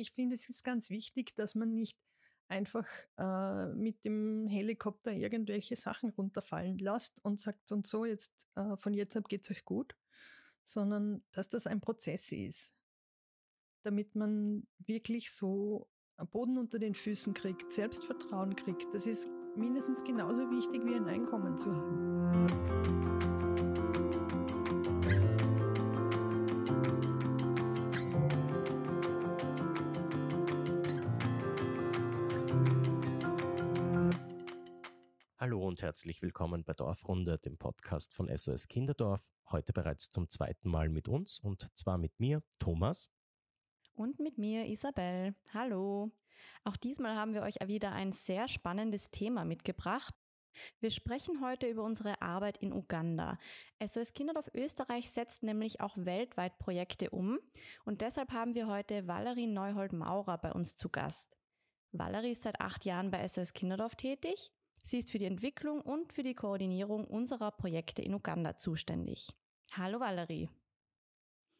ich finde, es ist ganz wichtig, dass man nicht einfach äh, mit dem Helikopter irgendwelche Sachen runterfallen lässt und sagt und so, jetzt äh, von jetzt ab geht es euch gut, sondern dass das ein Prozess ist, damit man wirklich so Boden unter den Füßen kriegt, Selbstvertrauen kriegt. Das ist mindestens genauso wichtig wie ein Einkommen zu haben. Hallo und herzlich willkommen bei Dorfrunde, dem Podcast von SOS Kinderdorf. Heute bereits zum zweiten Mal mit uns und zwar mit mir, Thomas. Und mit mir, Isabel. Hallo. Auch diesmal haben wir euch wieder ein sehr spannendes Thema mitgebracht. Wir sprechen heute über unsere Arbeit in Uganda. SOS Kinderdorf Österreich setzt nämlich auch weltweit Projekte um und deshalb haben wir heute Valerie Neuhold-Maurer bei uns zu Gast. Valerie ist seit acht Jahren bei SOS Kinderdorf tätig Sie ist für die Entwicklung und für die Koordinierung unserer Projekte in Uganda zuständig. Hallo Valerie.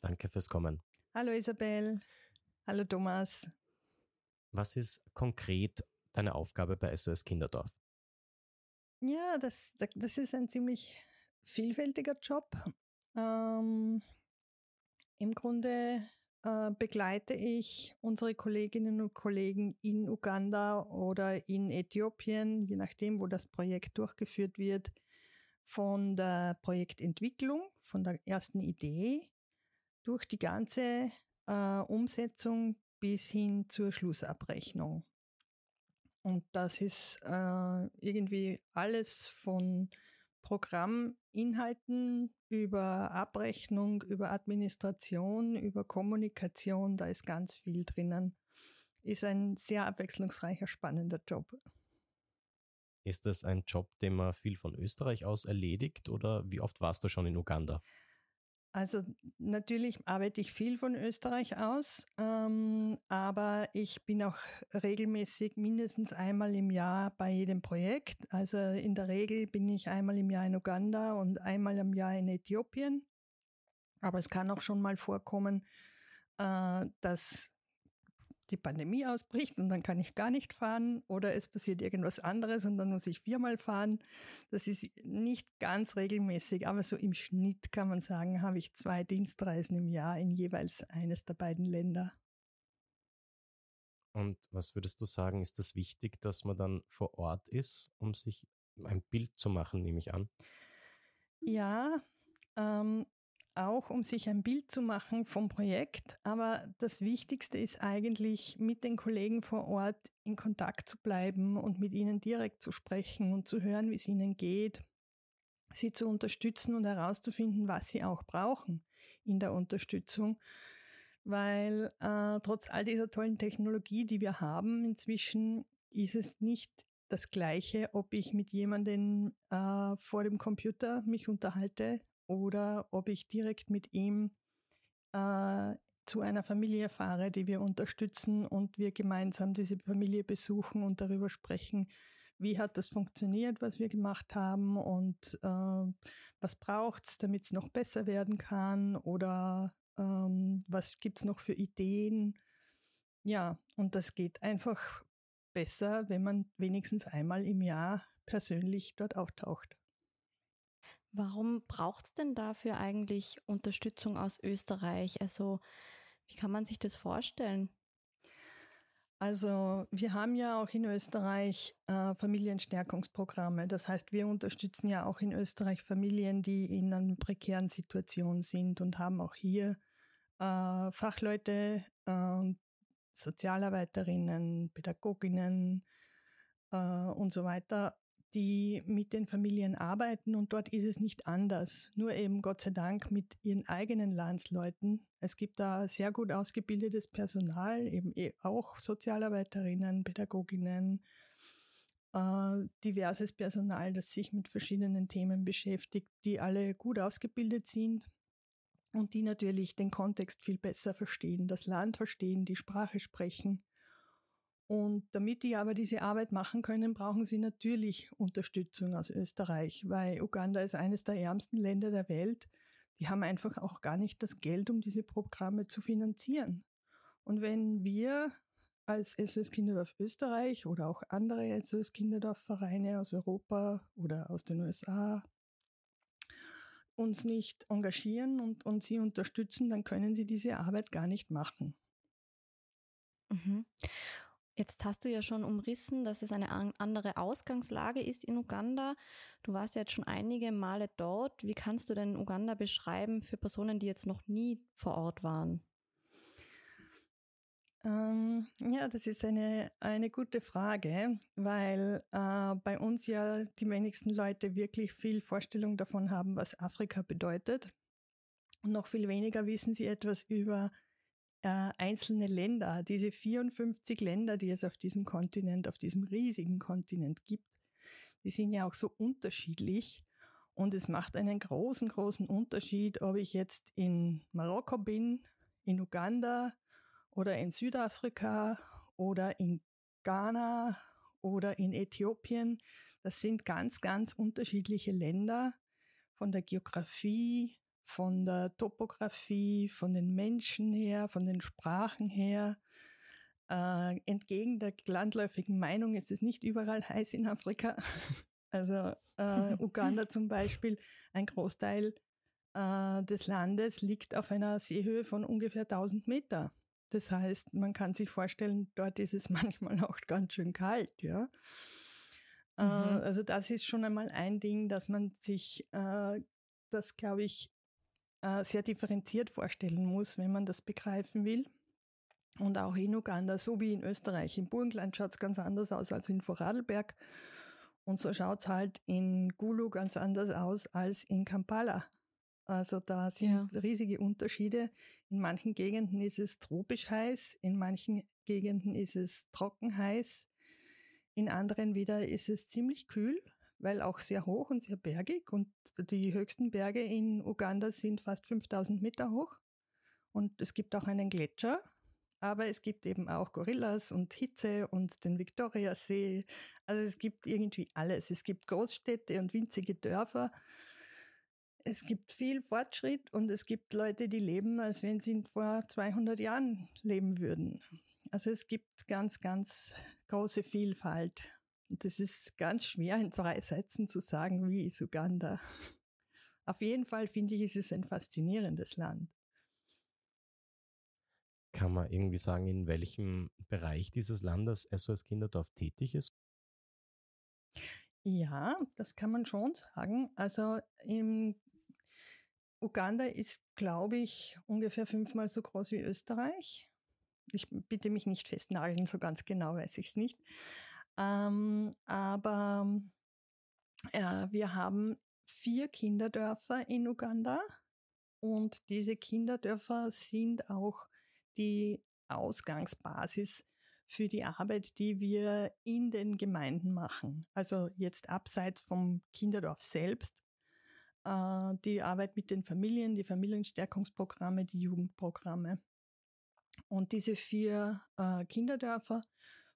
Danke fürs Kommen. Hallo Isabel. Hallo Thomas. Was ist konkret deine Aufgabe bei SOS Kinderdorf? Ja, das, das ist ein ziemlich vielfältiger Job. Ähm, Im Grunde äh, begleite ich unsere Kolleginnen und Kollegen in Uganda oder in Äthiopien, je nachdem, wo das Projekt durchgeführt wird, von der Projektentwicklung, von der ersten Idee durch die ganze äh, Umsetzung bis hin zur Schlussabrechnung. Und das ist äh, irgendwie alles von Programminhalten, über Abrechnung, über Administration, über Kommunikation, da ist ganz viel drinnen. Ist ein sehr abwechslungsreicher, spannender Job. Ist das ein Job, den man viel von Österreich aus erledigt oder wie oft warst du schon in Uganda? Also natürlich arbeite ich viel von Österreich aus, ähm, aber ich bin auch regelmäßig mindestens einmal im Jahr bei jedem Projekt. Also in der Regel bin ich einmal im Jahr in Uganda und einmal im Jahr in Äthiopien. Aber es kann auch schon mal vorkommen, äh, dass die Pandemie ausbricht und dann kann ich gar nicht fahren oder es passiert irgendwas anderes und dann muss ich viermal fahren. Das ist nicht ganz regelmäßig, aber so im Schnitt kann man sagen, habe ich zwei Dienstreisen im Jahr in jeweils eines der beiden Länder. Und was würdest du sagen, ist das wichtig, dass man dann vor Ort ist, um sich ein Bild zu machen, nehme ich an? Ja, ähm, auch, um sich ein Bild zu machen vom Projekt. Aber das Wichtigste ist eigentlich, mit den Kollegen vor Ort in Kontakt zu bleiben und mit ihnen direkt zu sprechen und zu hören, wie es ihnen geht, sie zu unterstützen und herauszufinden, was sie auch brauchen in der Unterstützung. Weil äh, trotz all dieser tollen Technologie, die wir haben inzwischen, ist es nicht das Gleiche, ob ich mit jemandem äh, vor dem Computer mich unterhalte oder ob ich direkt mit ihm äh, zu einer Familie fahre, die wir unterstützen und wir gemeinsam diese Familie besuchen und darüber sprechen, wie hat das funktioniert, was wir gemacht haben und äh, was braucht es, damit es noch besser werden kann oder ähm, was gibt es noch für Ideen. Ja, und das geht einfach besser, wenn man wenigstens einmal im Jahr persönlich dort auftaucht. Warum braucht es denn dafür eigentlich Unterstützung aus Österreich? Also wie kann man sich das vorstellen? Also wir haben ja auch in Österreich äh, Familienstärkungsprogramme. Das heißt, wir unterstützen ja auch in Österreich Familien, die in einer prekären Situation sind und haben auch hier äh, Fachleute, äh, Sozialarbeiterinnen, Pädagoginnen äh, und so weiter die mit den Familien arbeiten und dort ist es nicht anders. Nur eben Gott sei Dank mit ihren eigenen Landsleuten. Es gibt da sehr gut ausgebildetes Personal, eben eh auch Sozialarbeiterinnen, Pädagoginnen, äh, diverses Personal, das sich mit verschiedenen Themen beschäftigt, die alle gut ausgebildet sind und die natürlich den Kontext viel besser verstehen, das Land verstehen, die Sprache sprechen und damit die aber diese Arbeit machen können, brauchen sie natürlich Unterstützung aus Österreich, weil Uganda ist eines der ärmsten Länder der Welt. Die haben einfach auch gar nicht das Geld, um diese Programme zu finanzieren. Und wenn wir als SOS Kinderdorf Österreich oder auch andere SOS Kinderdorfvereine aus Europa oder aus den USA uns nicht engagieren und, und sie unterstützen, dann können sie diese Arbeit gar nicht machen. Mhm. Jetzt hast du ja schon umrissen, dass es eine andere Ausgangslage ist in Uganda. Du warst ja jetzt schon einige Male dort. Wie kannst du denn Uganda beschreiben für Personen, die jetzt noch nie vor Ort waren? Ähm, ja, das ist eine, eine gute Frage, weil äh, bei uns ja die wenigsten Leute wirklich viel Vorstellung davon haben, was Afrika bedeutet. Und noch viel weniger wissen sie etwas über äh, einzelne Länder, diese 54 Länder, die es auf diesem Kontinent, auf diesem riesigen Kontinent gibt, die sind ja auch so unterschiedlich. Und es macht einen großen, großen Unterschied, ob ich jetzt in Marokko bin, in Uganda, oder in Südafrika oder in Ghana oder in Äthiopien. Das sind ganz, ganz unterschiedliche Länder von der Geografie, von der Topografie, von den Menschen her, von den Sprachen her. Äh, entgegen der landläufigen Meinung ist es nicht überall heiß in Afrika. Also äh, Uganda zum Beispiel, ein Großteil äh, des Landes liegt auf einer Seehöhe von ungefähr 1000 Meter. Das heißt, man kann sich vorstellen, dort ist es manchmal auch ganz schön kalt, ja. Äh, mhm. also das ist schon einmal ein Ding, dass man sich äh, das, glaube ich, äh, sehr differenziert vorstellen muss, wenn man das begreifen will. Und auch in Uganda, so wie in Österreich. Im Burgenland schaut es ganz anders aus als in Vorarlberg. Und so schaut es halt in Gulu ganz anders aus als in Kampala. Also da sind ja. riesige Unterschiede. In manchen Gegenden ist es tropisch heiß, in manchen Gegenden ist es trocken heiß, in anderen wieder ist es ziemlich kühl, weil auch sehr hoch und sehr bergig und die höchsten Berge in Uganda sind fast 5000 Meter hoch und es gibt auch einen Gletscher, aber es gibt eben auch Gorillas und Hitze und den Viktoriasee. Also es gibt irgendwie alles. Es gibt Großstädte und winzige Dörfer es gibt viel Fortschritt und es gibt Leute, die leben, als wenn sie vor 200 Jahren leben würden. Also es gibt ganz, ganz große Vielfalt. Und es ist ganz schwer in drei Sätzen zu sagen, wie ist Uganda. Auf jeden Fall finde ich, ist es ein faszinierendes Land. Kann man irgendwie sagen, in welchem Bereich dieses Landes SOS Kinderdorf tätig ist? Ja, das kann man schon sagen. Also im Uganda ist, glaube ich, ungefähr fünfmal so groß wie Österreich. Ich bitte mich nicht festnageln, so ganz genau weiß ich es nicht. Ähm, aber äh, wir haben vier Kinderdörfer in Uganda und diese Kinderdörfer sind auch die Ausgangsbasis für die Arbeit, die wir in den Gemeinden machen. Also jetzt abseits vom Kinderdorf selbst äh, die Arbeit mit den Familien, die Familienstärkungsprogramme, die Jugendprogramme. Und diese vier äh, Kinderdörfer,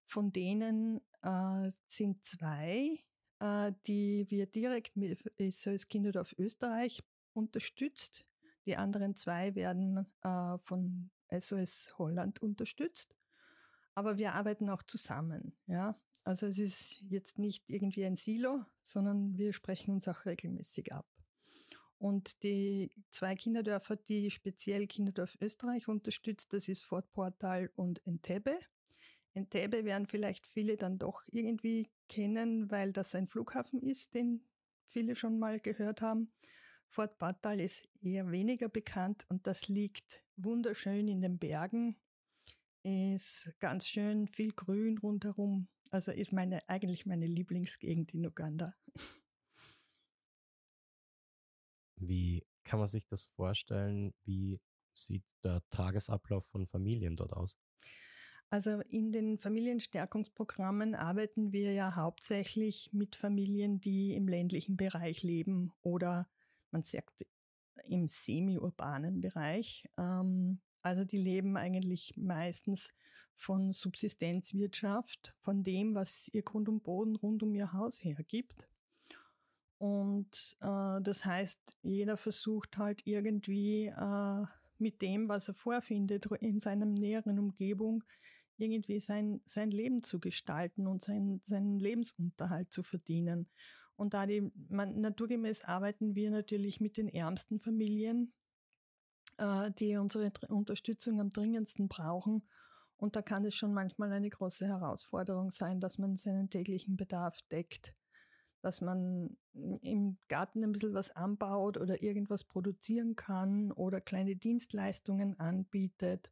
von denen äh, sind zwei, äh, die wir direkt mit SOS Kinderdorf Österreich unterstützt. Die anderen zwei werden äh, von SOS Holland unterstützt. Aber wir arbeiten auch zusammen. Ja? Also es ist jetzt nicht irgendwie ein Silo, sondern wir sprechen uns auch regelmäßig ab. Und die zwei Kinderdörfer, die speziell Kinderdorf Österreich unterstützt, das ist Fort Portal und Entebbe. Entebbe werden vielleicht viele dann doch irgendwie kennen, weil das ein Flughafen ist, den viele schon mal gehört haben. Fort Portal ist eher weniger bekannt und das liegt wunderschön in den Bergen. Ist ganz schön viel Grün rundherum. Also ist meine, eigentlich meine Lieblingsgegend in Uganda. Wie kann man sich das vorstellen? Wie sieht der Tagesablauf von Familien dort aus? Also in den Familienstärkungsprogrammen arbeiten wir ja hauptsächlich mit Familien, die im ländlichen Bereich leben oder man sagt im semi-urbanen Bereich. Ähm, also die leben eigentlich meistens von Subsistenzwirtschaft, von dem, was ihr Grund und Boden rund um ihr Haus hergibt. Und äh, das heißt, jeder versucht halt irgendwie äh, mit dem, was er vorfindet, in seinem näheren Umgebung irgendwie sein, sein Leben zu gestalten und sein, seinen Lebensunterhalt zu verdienen. Und da die, man, naturgemäß arbeiten wir natürlich mit den ärmsten Familien, äh, die unsere Unterstützung am dringendsten brauchen. Und da kann es schon manchmal eine große Herausforderung sein, dass man seinen täglichen Bedarf deckt, dass man im Garten ein bisschen was anbaut oder irgendwas produzieren kann oder kleine Dienstleistungen anbietet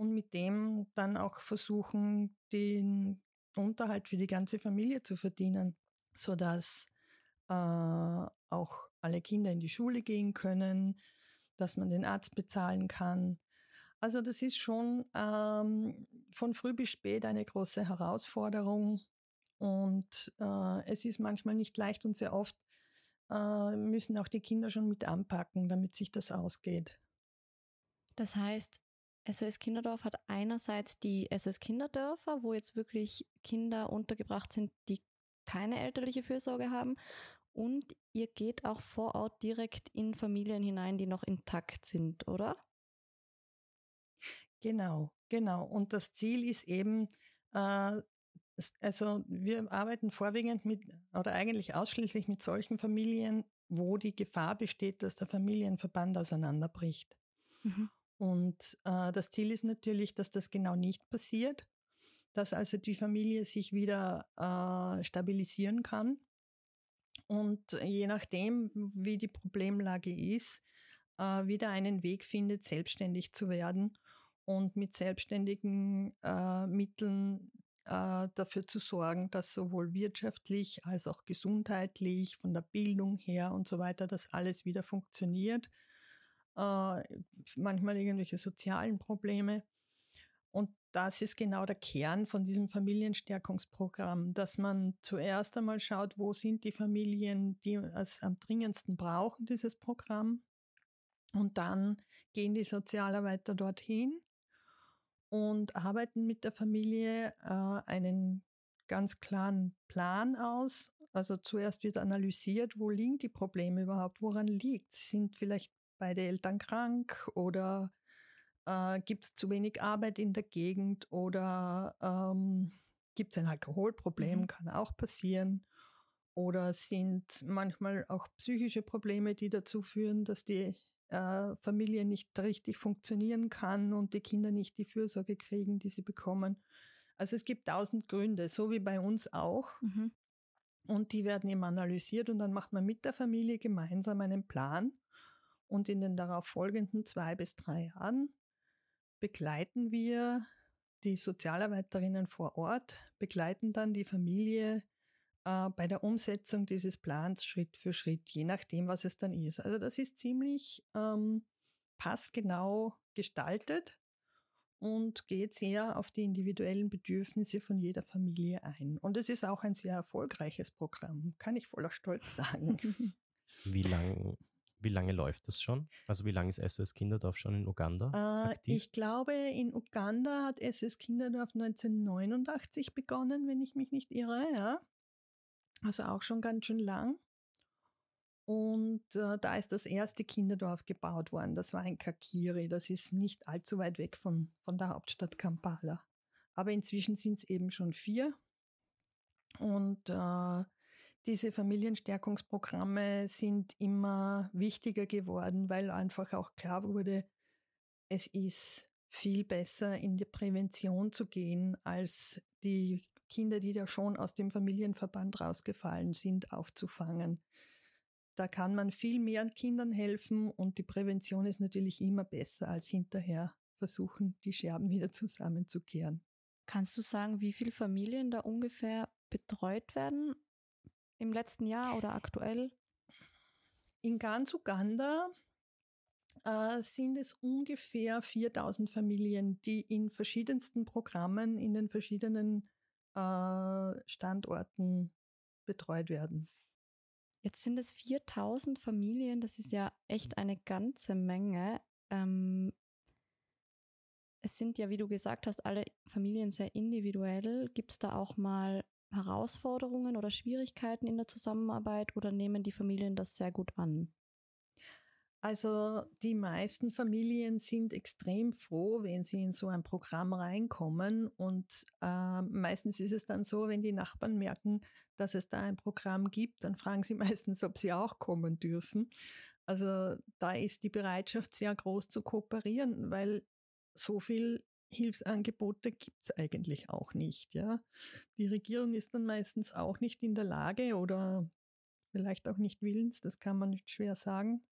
und mit dem dann auch versuchen, den Unterhalt für die ganze Familie zu verdienen, sodass äh, auch alle Kinder in die Schule gehen können, dass man den Arzt bezahlen kann. Also das ist schon ähm, von früh bis spät eine große Herausforderung und äh, es ist manchmal nicht leicht und sehr oft äh, müssen auch die Kinder schon mit anpacken, damit sich das ausgeht. Das heißt, SOS Kinderdorf hat einerseits die SOS Kinderdörfer, wo jetzt wirklich Kinder untergebracht sind, die keine elterliche Fürsorge haben. Und ihr geht auch vor Ort direkt in Familien hinein, die noch intakt sind, oder? Genau, genau. Und das Ziel ist eben, äh, also wir arbeiten vorwiegend mit oder eigentlich ausschließlich mit solchen Familien, wo die Gefahr besteht, dass der Familienverband auseinanderbricht. Mhm. Und äh, das Ziel ist natürlich, dass das genau nicht passiert, dass also die Familie sich wieder äh, stabilisieren kann. Und je nachdem, wie die Problemlage ist, äh, wieder einen Weg findet, selbstständig zu werden und mit selbstständigen äh, Mitteln äh, dafür zu sorgen, dass sowohl wirtschaftlich als auch gesundheitlich, von der Bildung her und so weiter, dass alles wieder funktioniert äh, manchmal irgendwelche sozialen Probleme. Und das ist genau der Kern von diesem Familienstärkungsprogramm, dass man zuerst einmal schaut, wo sind die Familien, die es am dringendsten brauchen, dieses Programm. Und dann gehen die Sozialarbeiter dorthin und arbeiten mit der Familie äh, einen ganz klaren Plan aus. Also zuerst wird analysiert, wo liegen die Probleme überhaupt, woran liegt Sind vielleicht beide Eltern krank oder äh, gibt es zu wenig Arbeit in der Gegend oder ähm, gibt es ein Alkoholproblem, mhm. kann auch passieren. Oder sind manchmal auch psychische Probleme, die dazu führen, dass die äh, Familie nicht richtig funktionieren kann und die Kinder nicht die Fürsorge kriegen, die sie bekommen. Also es gibt tausend Gründe, so wie bei uns auch. Mhm. Und die werden eben analysiert und dann macht man mit der Familie gemeinsam einen Plan und in den darauf folgenden zwei bis drei Jahren begleiten wir die Sozialarbeiterinnen vor Ort, begleiten dann die Familie äh, bei der Umsetzung dieses Plans Schritt für Schritt, je nachdem, was es dann ist. Also das ist ziemlich ähm, passgenau gestaltet und geht sehr auf die individuellen Bedürfnisse von jeder Familie ein. Und es ist auch ein sehr erfolgreiches Programm, kann ich voller Stolz sagen. Wie lange wie lange läuft das schon? Also wie lange ist SOS Kinderdorf schon in Uganda äh, aktiv? Ich glaube, in Uganda hat SOS Kinderdorf 1989 begonnen, wenn ich mich nicht irre, ja. Also auch schon ganz schön lang. Und äh, da ist das erste Kinderdorf gebaut worden. Das war in Kakiri. Das ist nicht allzu weit weg von, von der Hauptstadt Kampala. Aber inzwischen sind es eben schon vier. Und äh, diese Familienstärkungsprogramme sind immer wichtiger geworden, weil einfach auch klar wurde, es ist viel besser in die Prävention zu gehen, als die Kinder, die da schon aus dem Familienverband rausgefallen sind, aufzufangen. Da kann man viel mehr Kindern helfen und die Prävention ist natürlich immer besser als hinterher versuchen, die Scherben wieder zusammenzukehren. Kannst du sagen, wie viele Familien da ungefähr betreut werden im letzten Jahr oder aktuell? In ganz Uganda äh, sind es ungefähr 4000 Familien, die in verschiedensten Programmen in den verschiedenen äh, Standorten betreut werden. Jetzt sind es 4000 Familien, das ist ja echt eine ganze Menge. Ähm, es sind ja, wie du gesagt hast, alle Familien sehr individuell. Gibt es da auch mal Herausforderungen oder Schwierigkeiten in der Zusammenarbeit oder nehmen die Familien das sehr gut an? Also die meisten Familien sind extrem froh, wenn sie in so ein Programm reinkommen. Und äh, meistens ist es dann so, wenn die Nachbarn merken, dass es da ein Programm gibt, dann fragen sie meistens, ob sie auch kommen dürfen. Also da ist die Bereitschaft sehr groß zu kooperieren, weil so viel Hilfsangebote gibt es eigentlich auch nicht. Ja, die Regierung ist dann meistens auch nicht in der Lage oder vielleicht auch nicht willens, das kann man nicht schwer sagen,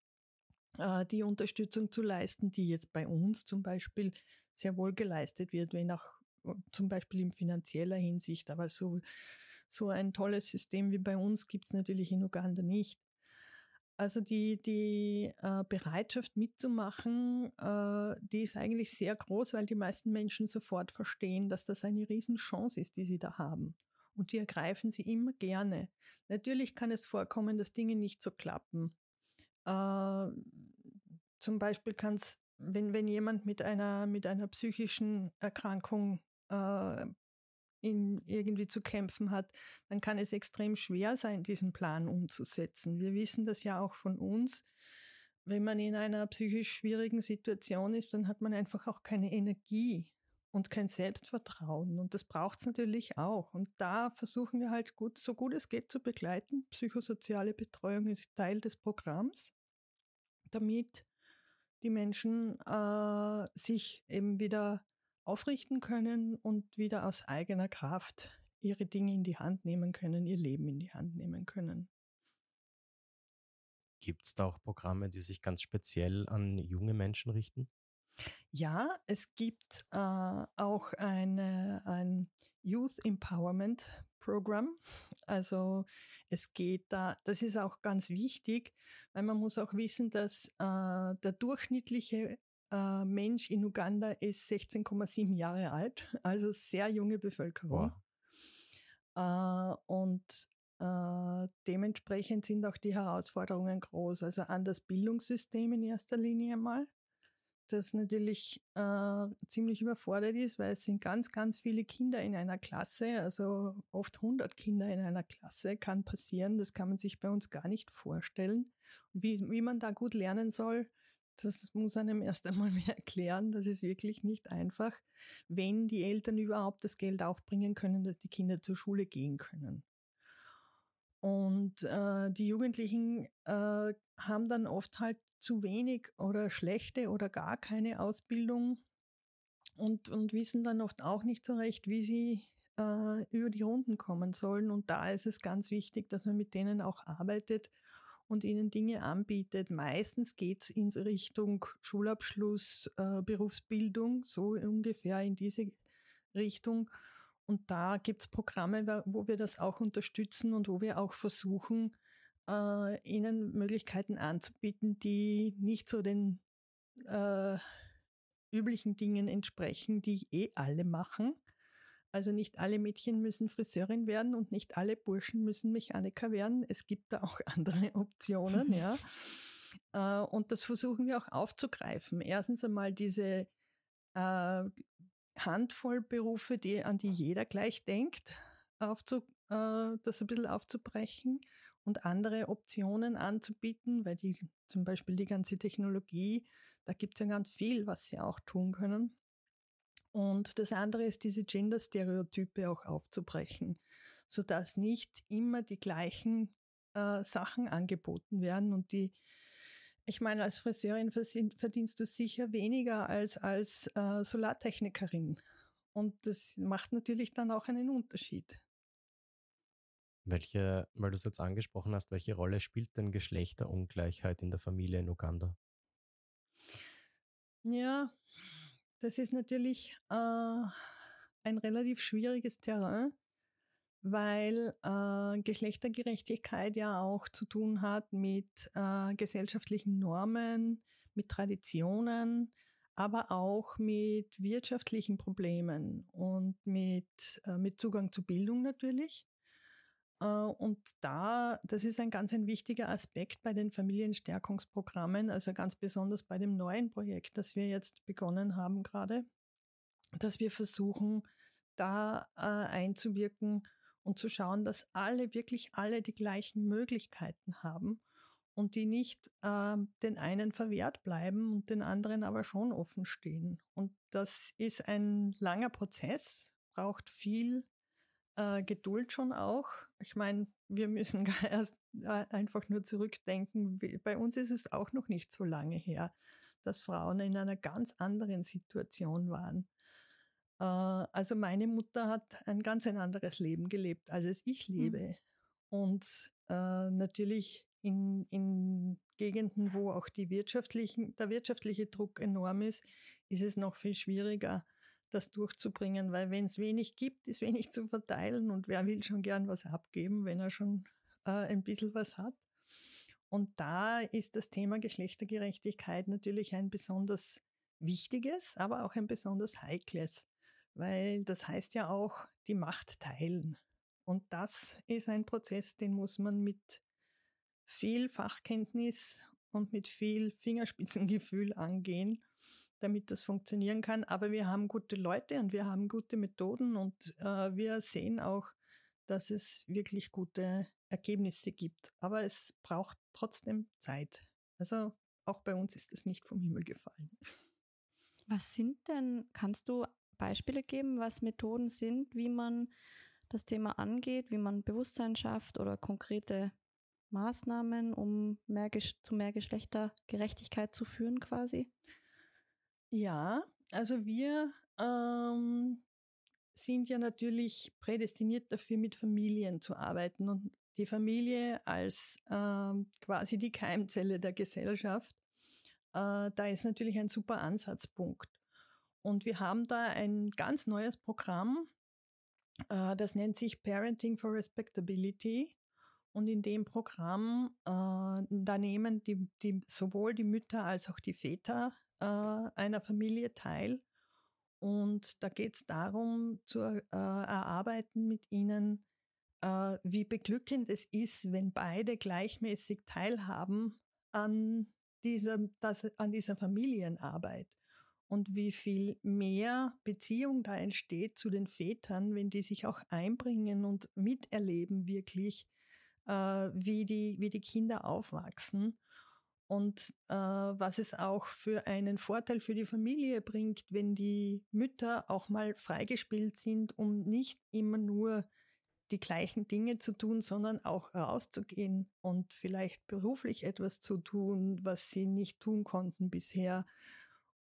äh, die Unterstützung zu leisten, die jetzt bei uns zum Beispiel sehr wohl geleistet wird, wenn auch äh, zum Beispiel in finanzieller Hinsicht. Aber so, so ein tolles System wie bei uns gibt es natürlich in Uganda nicht. Also die, die äh, Bereitschaft mitzumachen, äh, die ist eigentlich sehr groß, weil die meisten Menschen sofort verstehen, dass das eine Riesenchance ist, die sie da haben. Und die ergreifen sie immer gerne. Natürlich kann es vorkommen, dass Dinge nicht so klappen. Äh, zum Beispiel kann es, wenn, wenn jemand mit einer, mit einer psychischen Erkrankung äh, in, irgendwie zu kämpfen hat, dann kann es extrem schwer sein, diesen Plan umzusetzen. Wir wissen das ja auch von uns. Wenn man in einer psychisch schwierigen Situation ist, dann hat man einfach auch keine Energie und kein Selbstvertrauen. Und das braucht es natürlich auch. Und da versuchen wir halt gut, so gut es geht zu begleiten. Psychosoziale Betreuung ist Teil des Programms damit die Menschen äh, sich eben wieder aufrichten können und wieder aus eigener Kraft ihre Dinge in die Hand nehmen können, ihr Leben in die Hand nehmen können. Gibt es da auch Programme, die sich ganz speziell an junge Menschen richten? Ja, es gibt äh, auch eine, ein Youth Empowerment Program. Also es geht da, das ist auch ganz wichtig, weil man muss auch wissen, dass äh, der durchschnittliche äh, Mensch in Uganda ist 16,7 Jahre alt, also sehr junge Bevölkerung. Wow. Äh, und äh, dementsprechend sind auch die Herausforderungen groß. Also an das Bildungssystem in erster Linie mal das natürlich äh, ziemlich überfordert ist, weil es sind ganz, ganz viele Kinder in einer Klasse, also oft 100 Kinder in einer Klasse kann passieren. Das kann man sich bei uns gar nicht vorstellen. Und wie, wie man da gut lernen soll, das muss einem erst einmal mehr erklären. Das ist wirklich nicht einfach, wenn die Eltern überhaupt das Geld aufbringen können, dass die Kinder zur Schule gehen können. Und äh, die Jugendlichen äh, haben dann oft halt zu wenig oder schlechte oder gar keine Ausbildung und, und wissen dann oft auch nicht so recht, wie sie äh, über die Runden kommen sollen. Und da ist es ganz wichtig, dass man mit denen auch arbeitet und ihnen Dinge anbietet. Meistens geht es in Richtung Schulabschluss, äh, Berufsbildung, so ungefähr in diese Richtung. Und da gibt es Programme, wo wir das auch unterstützen und wo wir auch versuchen, äh, ihnen Möglichkeiten anzubieten, die nicht so den äh, üblichen Dingen entsprechen, die eh alle machen. Also nicht alle Mädchen müssen Friseurin werden und nicht alle Burschen müssen Mechaniker werden. Es gibt da auch andere Optionen, ja. Äh, und das versuchen wir auch aufzugreifen. Erstens einmal diese äh, Handvoll Berufe, die, an die jeder gleich denkt, aufzu, äh, das ein bisschen aufzubrechen und andere Optionen anzubieten, weil die zum Beispiel die ganze Technologie, da gibt es ja ganz viel, was sie auch tun können. Und das andere ist, diese Gender-Stereotype auch aufzubrechen, sodass nicht immer die gleichen äh, Sachen angeboten werden und die ich meine, als Friseurin verdienst du sicher weniger als als äh, Solartechnikerin. Und das macht natürlich dann auch einen Unterschied. Welche, weil du es jetzt angesprochen hast, welche Rolle spielt denn Geschlechterungleichheit in der Familie in Uganda? Ja, das ist natürlich äh, ein relativ schwieriges Terrain, weil äh, Geschlechtergerechtigkeit ja auch zu tun hat mit äh, gesellschaftlichen Normen, mit Traditionen, aber auch mit wirtschaftlichen Problemen und mit, äh, mit Zugang zu Bildung natürlich. Äh, und da, das ist ein ganz ein wichtiger Aspekt bei den Familienstärkungsprogrammen, also ganz besonders bei dem neuen Projekt, das wir jetzt begonnen haben gerade, dass wir versuchen, da äh, einzuwirken und zu schauen, dass alle, wirklich alle die gleichen Möglichkeiten haben und die nicht äh, den einen verwehrt bleiben und den anderen aber schon offen stehen. Und das ist ein langer Prozess, braucht viel äh, Geduld schon auch. Ich meine, wir müssen erst äh, einfach nur zurückdenken. Bei uns ist es auch noch nicht so lange her, dass Frauen in einer ganz anderen Situation waren. Äh, also meine Mutter hat ein ganz ein anderes Leben gelebt, als es ich mhm. lebe. Mhm. Und äh, natürlich in, in Gegenden, wo auch die wirtschaftlichen, der wirtschaftliche Druck enorm ist, ist es noch viel schwieriger, das durchzubringen, weil wenn es wenig gibt, ist wenig zu verteilen und wer will schon gern was abgeben, wenn er schon äh, ein bisschen was hat. Und da ist das Thema Geschlechtergerechtigkeit natürlich ein besonders wichtiges, aber auch ein besonders heikles, weil das heißt ja auch die Macht teilen. Und das ist ein Prozess, den muss man mit viel Fachkenntnis und mit viel Fingerspitzengefühl angehen, damit das funktionieren kann. Aber wir haben gute Leute und wir haben gute Methoden und äh, wir sehen auch, dass es wirklich gute Ergebnisse gibt. Aber es braucht trotzdem Zeit. Also auch bei uns ist es nicht vom Himmel gefallen. Was sind denn, kannst du Beispiele geben, was Methoden sind, wie man das Thema angeht, wie man Bewusstsein schafft oder konkrete Maßnahmen, um mehr, zu mehr Geschlechtergerechtigkeit zu führen quasi? Ja, also wir ähm, sind ja natürlich prädestiniert dafür, mit Familien zu arbeiten und die Familie als ähm, quasi die Keimzelle der Gesellschaft. Äh, da ist natürlich ein super Ansatzpunkt. Und wir haben da ein ganz neues Programm, äh, das nennt sich Parenting for Respectability. Und in dem Programm, äh, da nehmen die, die, sowohl die Mütter als auch die Väter äh, einer Familie teil. Und da geht es darum, zu äh, erarbeiten mit ihnen, äh, wie beglückend es ist, wenn beide gleichmäßig teilhaben an dieser, das, an dieser Familienarbeit und wie viel mehr Beziehung da entsteht zu den Vätern, wenn die sich auch einbringen und miterleben wirklich, äh, wie, die, wie die Kinder aufwachsen und äh, was es auch für einen Vorteil für die Familie bringt, wenn die Mütter auch mal freigespielt sind, um nicht immer nur die gleichen Dinge zu tun, sondern auch rauszugehen und vielleicht beruflich etwas zu tun, was sie nicht tun konnten bisher.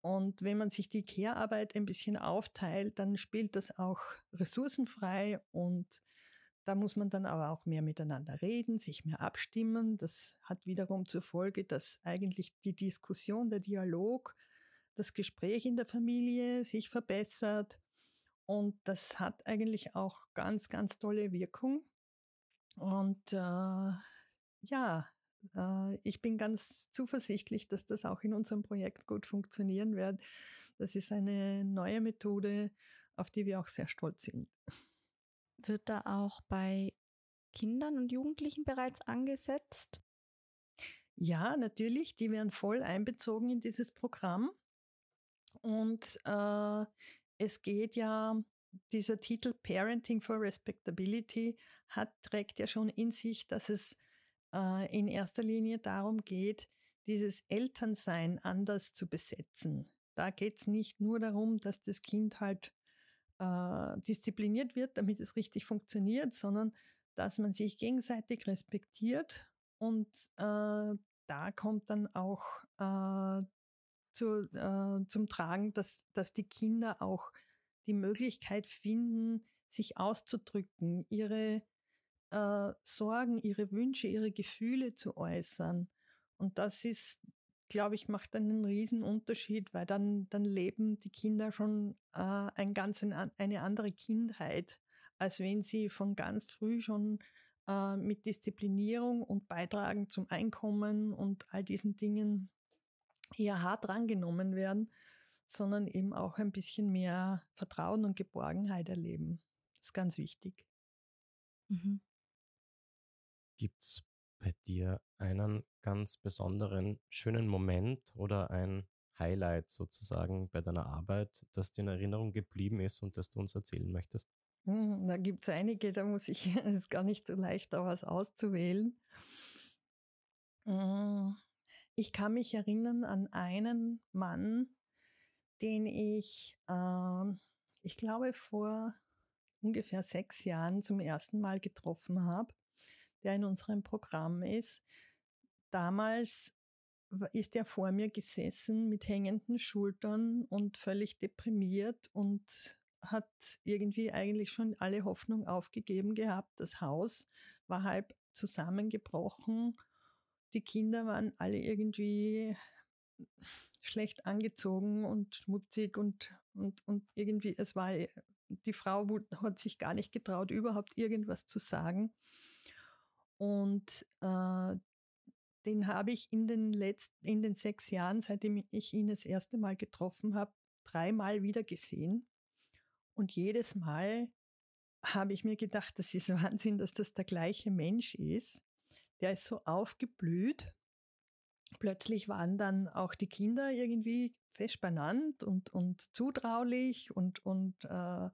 Und wenn man sich die Care-Arbeit ein bisschen aufteilt, dann spielt das auch ressourcenfrei und da muss man dann aber auch mehr miteinander reden, sich mehr abstimmen. Das hat wiederum zur Folge, dass eigentlich die Diskussion, der Dialog, das Gespräch in der Familie sich verbessert. Und das hat eigentlich auch ganz, ganz tolle Wirkung. Und äh, ja, äh, ich bin ganz zuversichtlich, dass das auch in unserem Projekt gut funktionieren wird. Das ist eine neue Methode, auf die wir auch sehr stolz sind. Wird da auch bei Kindern und Jugendlichen bereits angesetzt? Ja, natürlich. Die werden voll einbezogen in dieses Programm. Und äh, es geht ja, dieser Titel Parenting for Respectability hat, trägt ja schon in sich, dass es äh, in erster Linie darum geht, dieses Elternsein anders zu besetzen. Da geht es nicht nur darum, dass das Kind halt äh, diszipliniert wird, damit es richtig funktioniert, sondern dass man sich gegenseitig respektiert und äh, da kommt dann auch äh, zu, äh, zum Tragen, dass, dass die Kinder auch die Möglichkeit finden, sich auszudrücken, ihre äh, Sorgen, ihre Wünsche, ihre Gefühle zu äußern. Und das ist, glaube ich, macht einen riesen Unterschied, weil dann, dann leben die Kinder schon äh, ein ganz, eine andere Kindheit, als wenn sie von ganz früh schon äh, mit Disziplinierung und Beitragen zum Einkommen und all diesen Dingen eher hart rangenommen werden, sondern eben auch ein bisschen mehr Vertrauen und Geborgenheit erleben. Das ist ganz wichtig. Mhm. Gibt es bei dir einen ganz besonderen schönen Moment oder ein Highlight sozusagen bei deiner Arbeit, das dir in Erinnerung geblieben ist und das du uns erzählen möchtest? Hm, da gibt es einige, da muss ich, es ist gar nicht so leicht, da was auszuwählen. Mm, ich kann mich erinnern an einen Mann, den ich, äh, ich glaube, vor ungefähr sechs Jahren zum ersten Mal getroffen habe, der in unserem Programm ist. Damals ist er vor mir gesessen mit hängenden Schultern und völlig deprimiert und hat irgendwie eigentlich schon alle Hoffnung aufgegeben gehabt. Das Haus war halb zusammengebrochen. Die Kinder waren alle irgendwie schlecht angezogen und schmutzig und, und, und irgendwie, es war, die Frau hat sich gar nicht getraut, überhaupt irgendwas zu sagen. Und äh, den habe ich in den letzten, in den sechs Jahren, seitdem ich ihn das erste Mal getroffen habe, dreimal wieder gesehen. Und jedes Mal habe ich mir gedacht, das ist Wahnsinn, dass das der gleiche Mensch ist. Der ist so aufgeblüht. Plötzlich waren dann auch die Kinder irgendwie fest benannt und, und zutraulich und, und äh,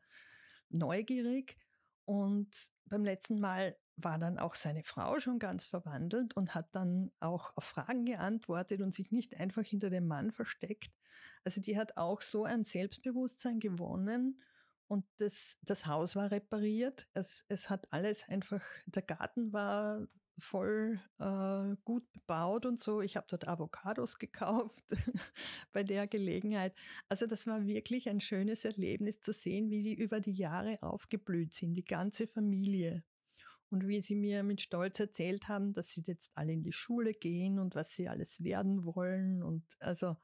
neugierig. Und beim letzten Mal war dann auch seine Frau schon ganz verwandelt und hat dann auch auf Fragen geantwortet und sich nicht einfach hinter dem Mann versteckt. Also die hat auch so ein Selbstbewusstsein gewonnen und das, das Haus war repariert. Es, es hat alles einfach, der Garten war voll äh, gut bebaut und so. Ich habe dort Avocados gekauft bei der Gelegenheit. Also das war wirklich ein schönes Erlebnis zu sehen, wie die über die Jahre aufgeblüht sind, die ganze Familie. Und wie sie mir mit Stolz erzählt haben, dass sie jetzt alle in die Schule gehen und was sie alles werden wollen. Und also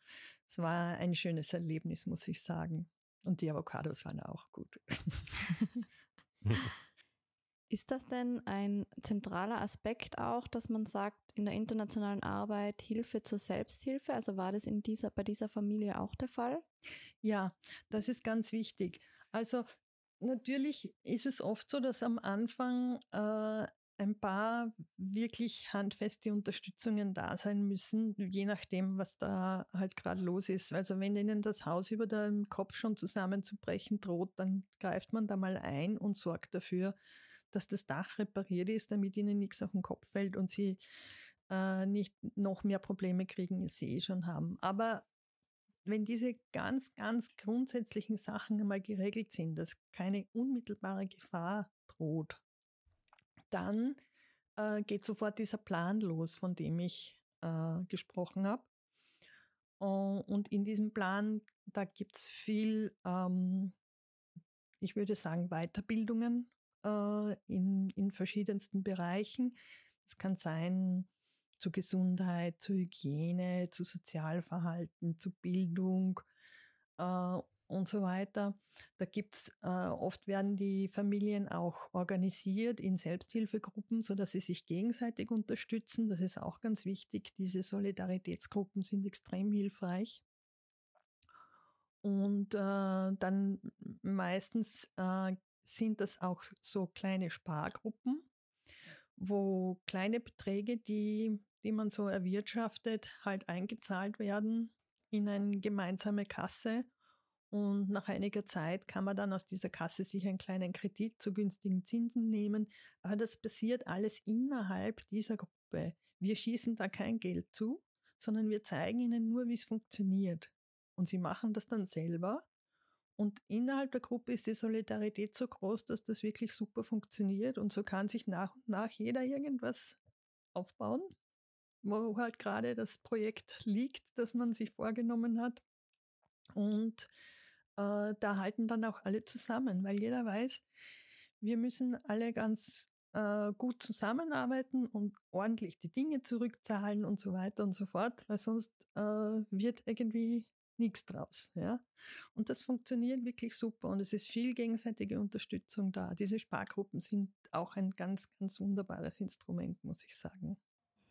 es war ein schönes Erlebnis, muss ich sagen. Und die Avocados waren auch gut. Ist das denn ein zentraler Aspekt auch, dass man sagt, in der internationalen Arbeit Hilfe zur Selbsthilfe? Also war das in dieser, bei dieser Familie auch der Fall? Ja, das ist ganz wichtig. Also Natürlich ist es oft so, dass am Anfang äh, ein paar wirklich handfeste Unterstützungen da sein müssen, je nachdem, was da halt gerade los ist. Also wenn ihnen das Haus über dem Kopf schon zusammenzubrechen droht, dann greift man da mal ein und sorgt dafür, dass das Dach repariert ist, damit ihnen nichts auf den Kopf fällt und sie äh, nicht noch mehr Probleme kriegen, als sie eh schon haben. Aber wenn diese ganz, ganz grundsätzlichen Sachen einmal geregelt sind, dass keine unmittelbare Gefahr droht, dann äh, geht sofort dieser Plan los, von dem ich äh, gesprochen habe. Und in diesem Plan, da gibt es viel, ähm, ich würde sagen, Weiterbildungen äh, in, in verschiedensten Bereichen. Es kann sein, zu Gesundheit, zu Hygiene, zu Sozialverhalten, zu Bildung äh, und so weiter. Da gibt's äh, oft werden die Familien auch organisiert in Selbsthilfegruppen, so dass sie sich gegenseitig unterstützen. Das ist auch ganz wichtig. Diese Solidaritätsgruppen sind extrem hilfreich. Und äh, dann meistens äh, sind das auch so kleine Spargruppen, wo kleine Beträge, die die man so erwirtschaftet, halt eingezahlt werden in eine gemeinsame Kasse. Und nach einiger Zeit kann man dann aus dieser Kasse sich einen kleinen Kredit zu günstigen Zinsen nehmen. Aber das passiert alles innerhalb dieser Gruppe. Wir schießen da kein Geld zu, sondern wir zeigen ihnen nur, wie es funktioniert. Und sie machen das dann selber. Und innerhalb der Gruppe ist die Solidarität so groß, dass das wirklich super funktioniert. Und so kann sich nach und nach jeder irgendwas aufbauen wo halt gerade das Projekt liegt, das man sich vorgenommen hat. Und äh, da halten dann auch alle zusammen, weil jeder weiß, wir müssen alle ganz äh, gut zusammenarbeiten und ordentlich die Dinge zurückzahlen und so weiter und so fort, weil sonst äh, wird irgendwie nichts draus. Ja? Und das funktioniert wirklich super und es ist viel gegenseitige Unterstützung da. Diese Spargruppen sind auch ein ganz, ganz wunderbares Instrument, muss ich sagen.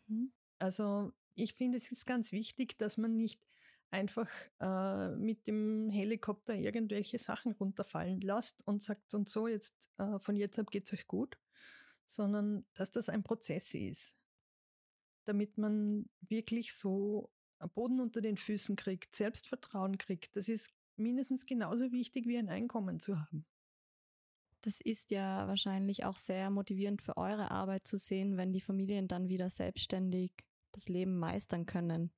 Mhm. Also ich finde, es ist ganz wichtig, dass man nicht einfach äh, mit dem Helikopter irgendwelche Sachen runterfallen lässt und sagt, und so, jetzt äh, von jetzt ab geht's euch gut, sondern dass das ein Prozess ist, damit man wirklich so Boden unter den Füßen kriegt, Selbstvertrauen kriegt. Das ist mindestens genauso wichtig wie ein Einkommen zu haben. Das ist ja wahrscheinlich auch sehr motivierend für eure Arbeit zu sehen, wenn die Familien dann wieder selbstständig das Leben meistern können.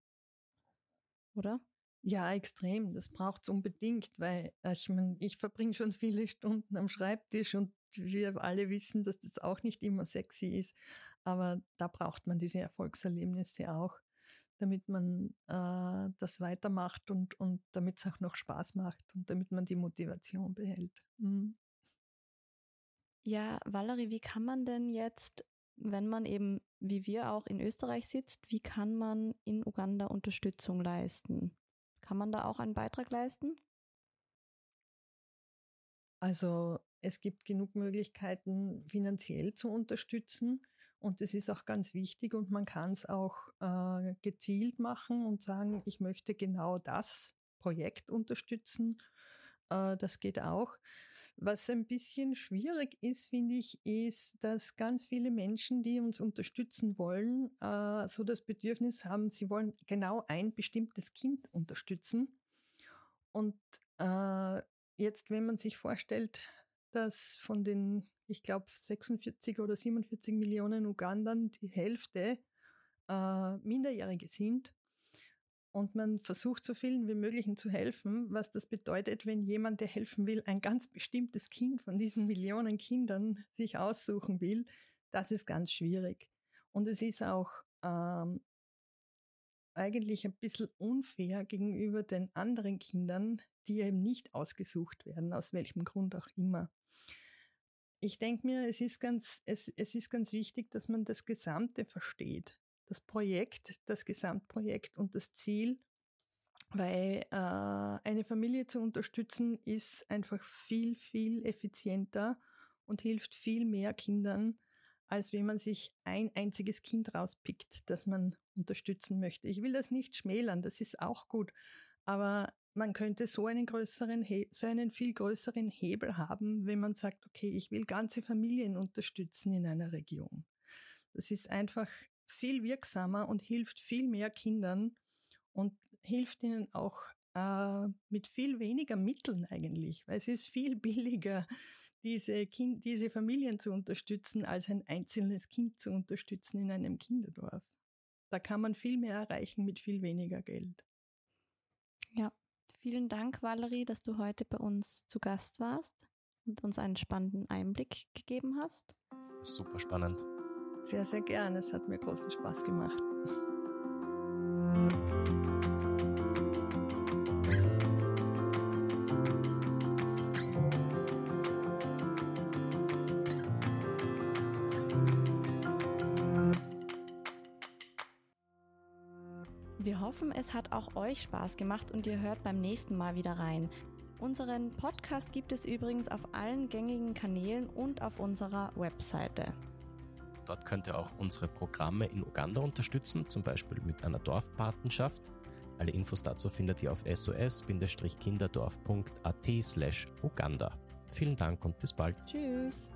Oder? Ja, extrem. Das braucht es unbedingt, weil äh, ich meine, ich verbringe schon viele Stunden am Schreibtisch und wir alle wissen, dass das auch nicht immer sexy ist. Aber da braucht man diese Erfolgserlebnisse auch, damit man äh, das weitermacht und, und damit es auch noch Spaß macht und damit man die Motivation behält. Mhm. Ja, Valerie, wie kann man denn jetzt, wenn man eben wie wir auch in Österreich sitzt, wie kann man in Uganda Unterstützung leisten? Kann man da auch einen Beitrag leisten? Also es gibt genug Möglichkeiten, finanziell zu unterstützen. Und das ist auch ganz wichtig und man kann es auch äh, gezielt machen und sagen, ich möchte genau das Projekt unterstützen. Äh, das geht auch. Was ein bisschen schwierig ist, finde ich, ist, dass ganz viele Menschen, die uns unterstützen wollen, äh, so das Bedürfnis haben, sie wollen genau ein bestimmtes Kind unterstützen. Und äh, jetzt, wenn man sich vorstellt, dass von den, ich glaube, 46 oder 47 Millionen Ugandern die Hälfte äh, Minderjährige sind, und man versucht so vielen wie möglichen zu helfen, was das bedeutet, wenn jemand, der helfen will, ein ganz bestimmtes Kind von diesen Millionen Kindern sich aussuchen will, das ist ganz schwierig. Und es ist auch ähm, eigentlich ein bisschen unfair gegenüber den anderen Kindern, die eben nicht ausgesucht werden, aus welchem Grund auch immer. Ich denke mir, es ist, ganz, es, es ist ganz wichtig, dass man das Gesamte versteht das Projekt, das Gesamtprojekt und das Ziel, weil äh, eine Familie zu unterstützen ist einfach viel, viel effizienter und hilft viel mehr Kindern, als wenn man sich ein einziges Kind rauspickt, das man unterstützen möchte. Ich will das nicht schmälern, das ist auch gut, aber man könnte so einen größeren, so einen viel größeren Hebel haben, wenn man sagt, okay, ich will ganze Familien unterstützen in einer Region. Das ist einfach viel wirksamer und hilft viel mehr Kindern und hilft ihnen auch äh, mit viel weniger Mitteln eigentlich, weil es ist viel billiger, diese, kind, diese Familien zu unterstützen, als ein einzelnes Kind zu unterstützen in einem Kinderdorf. Da kann man viel mehr erreichen mit viel weniger Geld. Ja, vielen Dank, Valerie, dass du heute bei uns zu Gast warst und uns einen spannenden Einblick gegeben hast. Super spannend. Sehr, sehr gern. Es hat mir großen Spaß gemacht. Wir hoffen, es hat auch euch Spaß gemacht und ihr hört beim nächsten Mal wieder rein. Unseren Podcast gibt es übrigens auf allen gängigen Kanälen und auf unserer Webseite. Dort könnt ihr auch unsere Programme in Uganda unterstützen, zum Beispiel mit einer Dorfpatenschaft. Alle Infos dazu findet ihr auf sos-kinderdorf.at slash Uganda. Vielen Dank und bis bald. Tschüss.